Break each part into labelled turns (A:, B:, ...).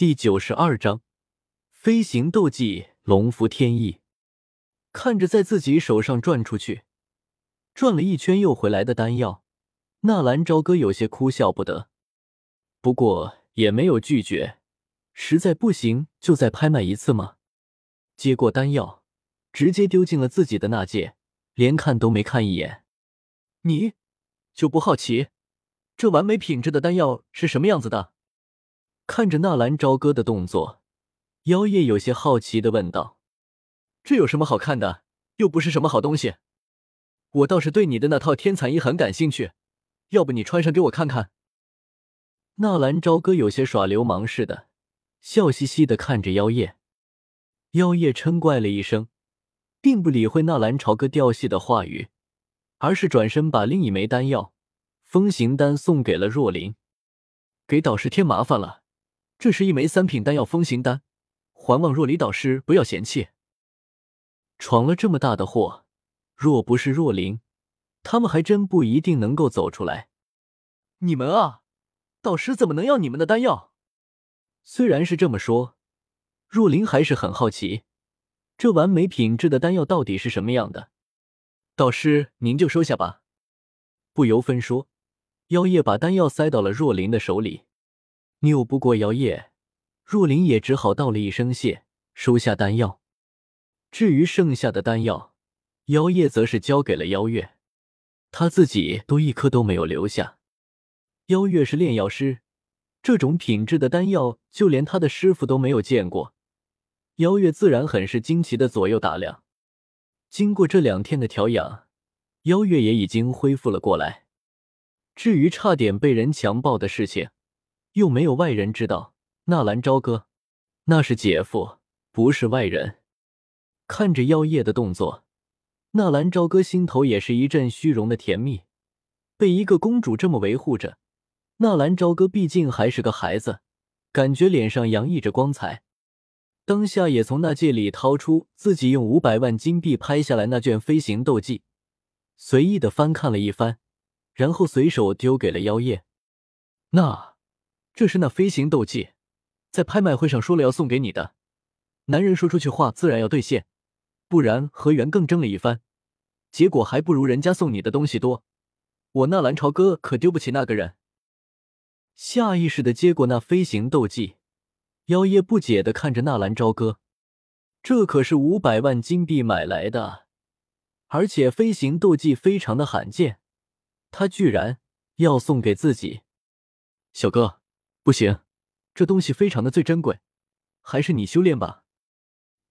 A: 第九十二章飞行斗技龙符天翼。看着在自己手上转出去、转了一圈又回来的丹药，纳兰朝歌有些哭笑不得。不过也没有拒绝，实在不行就再拍卖一次嘛。接过丹药，直接丢进了自己的纳戒，连看都没看一眼。你就不好奇，这完美品质的丹药是什么样子的？看着纳兰朝歌的动作，妖夜有些好奇的问道。这有什么好看的？又不是什么好东西。我倒是对你的那套天蚕衣很感兴趣，要不你穿上给我看看？纳兰朝歌有些耍流氓似的，笑嘻嘻的看着妖夜。妖夜嗔怪了一声，并不理会纳兰朝歌调戏的话语，而是转身把另一枚丹药风行丹送给了若琳。给导师添麻烦了，这是一枚三品丹药风行丹，还望若离导师不要嫌弃。闯了这么大的祸，若不是若琳，他们还真不一定能够走出来。你们啊，导师怎么能要你们的丹药？虽然是这么说，若琳还是很好奇，这完美品质的丹药到底是什么样的。导师，您就收下吧。不由分说，妖夜把丹药塞到了若琳的手里。拗不过妖夜，若琳也只好道了一声谢，收下丹药。至于剩下的丹药，妖夜则是交给了妖月，他自己都一颗都没有留下。妖月是炼药师，这种品质的丹药，就连他的师傅都没有见过。妖月自然很是惊奇的左右打量。经过这两天的调养，妖月也已经恢复了过来。至于差点被人强暴的事情，又没有外人知道。纳兰朝歌，那是姐夫，不是外人。看着妖夜的动作，纳兰朝歌心头也是一阵虚荣的甜蜜。被一个公主这么维护着，纳兰朝歌毕竟还是个孩子，感觉脸上洋溢着光彩。当下也从那戒里掏出自己用五百万金币拍下来那卷飞行斗技，随意的翻看了一番，然后随手丢给了妖夜。那，这是那飞行斗技，在拍卖会上说了要送给你的。男人说出去话，自然要兑现。不然和元更争了一番，结果还不如人家送你的东西多。我纳兰朝歌可丢不起那个人。下意识的接过那飞行斗技，妖夜不解的看着纳兰朝歌，这可是五百万金币买来的，而且飞行斗技非常的罕见，他居然要送给自己。小哥，不行，这东西非常的最珍贵，还是你修炼吧。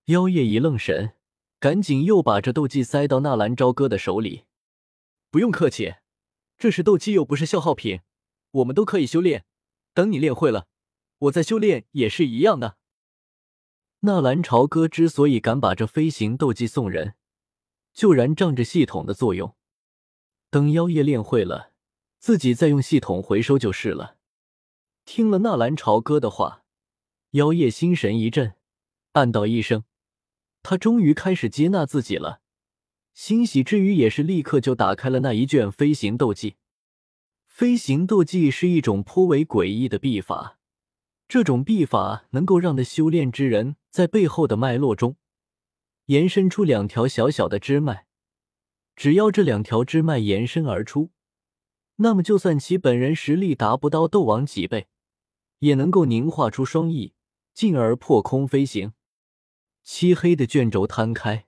A: 妖夜一愣神。赶紧又把这斗技塞到纳兰朝歌的手里。不用客气，这是斗技，又不是消耗品，我们都可以修炼。等你练会了，我再修炼也是一样的。纳兰朝歌之所以敢把这飞行斗技送人，就然仗着系统的作用。等妖夜练会了，自己再用系统回收就是了。听了纳兰朝歌的话，妖夜心神一震，暗道一声。他终于开始接纳自己了，欣喜之余也是立刻就打开了那一卷飞行斗技。飞行斗技是一种颇为诡异的秘法，这种秘法能够让的修炼之人在背后的脉络中延伸出两条小小的支脉，只要这两条支脉延伸而出，那么就算其本人实力达不到斗王几倍，也能够凝化出双翼，进而破空飞行。漆黑的卷轴摊开，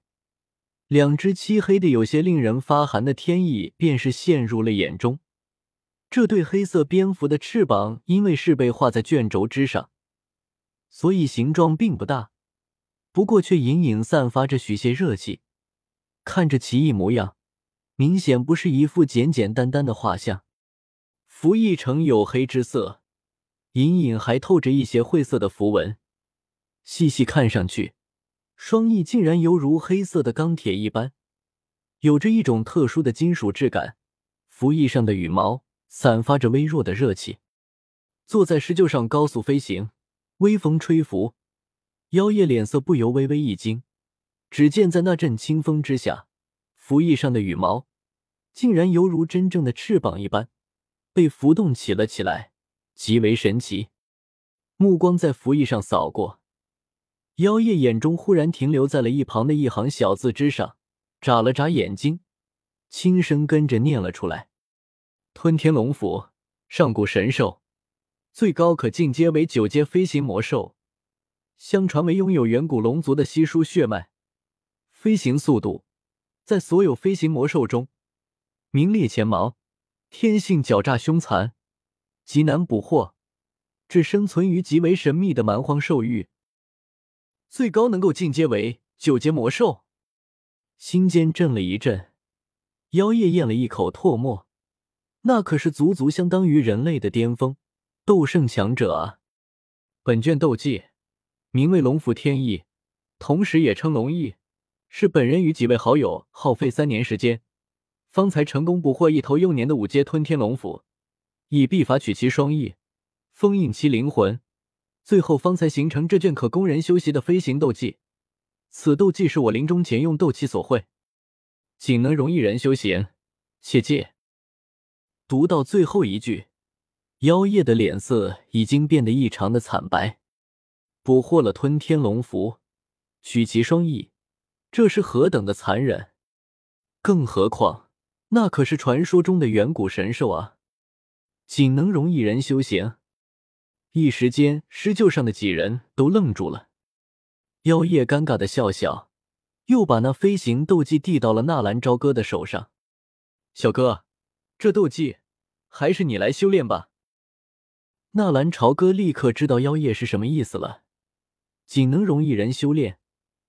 A: 两只漆黑的、有些令人发寒的天翼便是陷入了眼中。这对黑色蝙蝠的翅膀，因为是被画在卷轴之上，所以形状并不大，不过却隐隐散发着许些热气。看着奇异模样，明显不是一副简简单单的画像。符翼呈黝黑之色，隐隐还透着一些晦涩的符文，细细看上去。双翼竟然犹如黑色的钢铁一般，有着一种特殊的金属质感。服翼上的羽毛散发着微弱的热气。坐在石臼上高速飞行，微风吹拂，妖夜脸色不由微微一惊。只见在那阵清风之下，服翼上的羽毛竟然犹如真正的翅膀一般，被浮动起了起来，极为神奇。目光在符意上扫过，妖夜眼中忽然停留在了一旁的一行小字之上，眨了眨眼睛，轻声跟着念了出来：“吞天龙符，上古神兽，最高可进阶为九阶飞行魔兽。相传为拥有远古龙族的稀疏血脉，飞行速度在所有飞行魔兽中名列前茅。天性狡诈凶残，极难捕获。”只生存于极为神秘的蛮荒兽域，最高能够进阶为九阶魔兽。心间震了一震，妖夜咽了一口唾沫，那可是足足相当于人类的巅峰斗圣强者啊！本卷斗技名为龙符天意，同时也称龙翼，是本人与几位好友耗费三年时间，方才成功捕获一头幼年的五阶吞天龙符，以秘法取其双翼。封印其灵魂，最后方才形成这卷可供人修习的飞行斗技。此斗技是我临终前用斗气所绘，仅能容一人修行，切记。读到最后一句，妖夜的脸色已经变得异常的惨白。捕获了吞天龙符，取其双翼，这是何等的残忍！更何况那可是传说中的远古神兽啊，仅能容一人修行。一时间，施救上的几人都愣住了。妖夜尴尬的笑笑，又把那飞行斗技递到了纳兰朝歌的手上。小哥，这斗技还是你来修炼吧。纳兰朝歌立刻知道妖夜是什么意思了。仅能容一人修炼，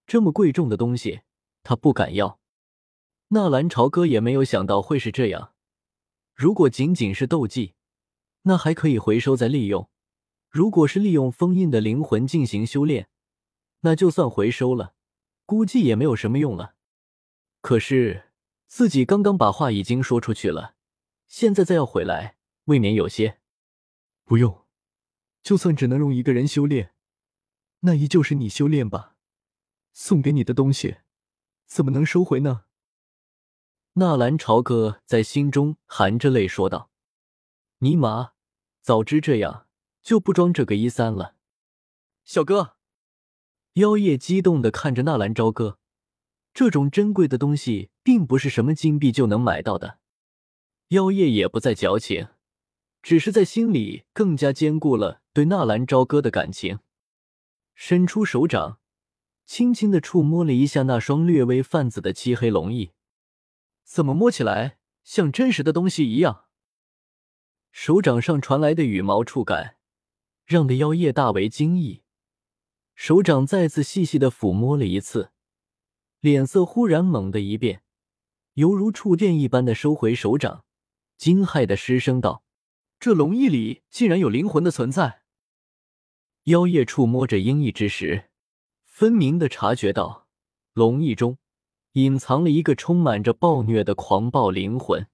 A: 这么贵重的东西，他不敢要。纳兰朝歌也没有想到会是这样。如果仅仅是斗技，那还可以回收再利用。如果是利用封印的灵魂进行修炼，那就算回收了，估计也没有什么用了。可是自己刚刚把话已经说出去了，现在再要回来，未免有些……
B: 不用，就算只能容一个人修炼，那依旧是你修炼吧。送给你的东西，怎么能收回呢？
A: 纳兰朝歌在心中含着泪说道：“尼玛，早知这样。”就不装这个一三了，小哥。妖夜激动的看着纳兰朝歌，这种珍贵的东西并不是什么金币就能买到的。妖夜也不再矫情，只是在心里更加坚固了对纳兰朝歌的感情，伸出手掌，轻轻的触摸了一下那双略微泛紫的漆黑龙翼，怎么摸起来像真实的东西一样？手掌上传来的羽毛触感。让的妖夜大为惊异，手掌再次细细的抚摸了一次，脸色忽然猛地一变，犹如触电一般的收回手掌，惊骇的失声道：“这龙翼里竟然有灵魂的存在！”妖夜触摸着鹰翼之时，分明的察觉到龙翼中隐藏了一个充满着暴虐的狂暴灵魂。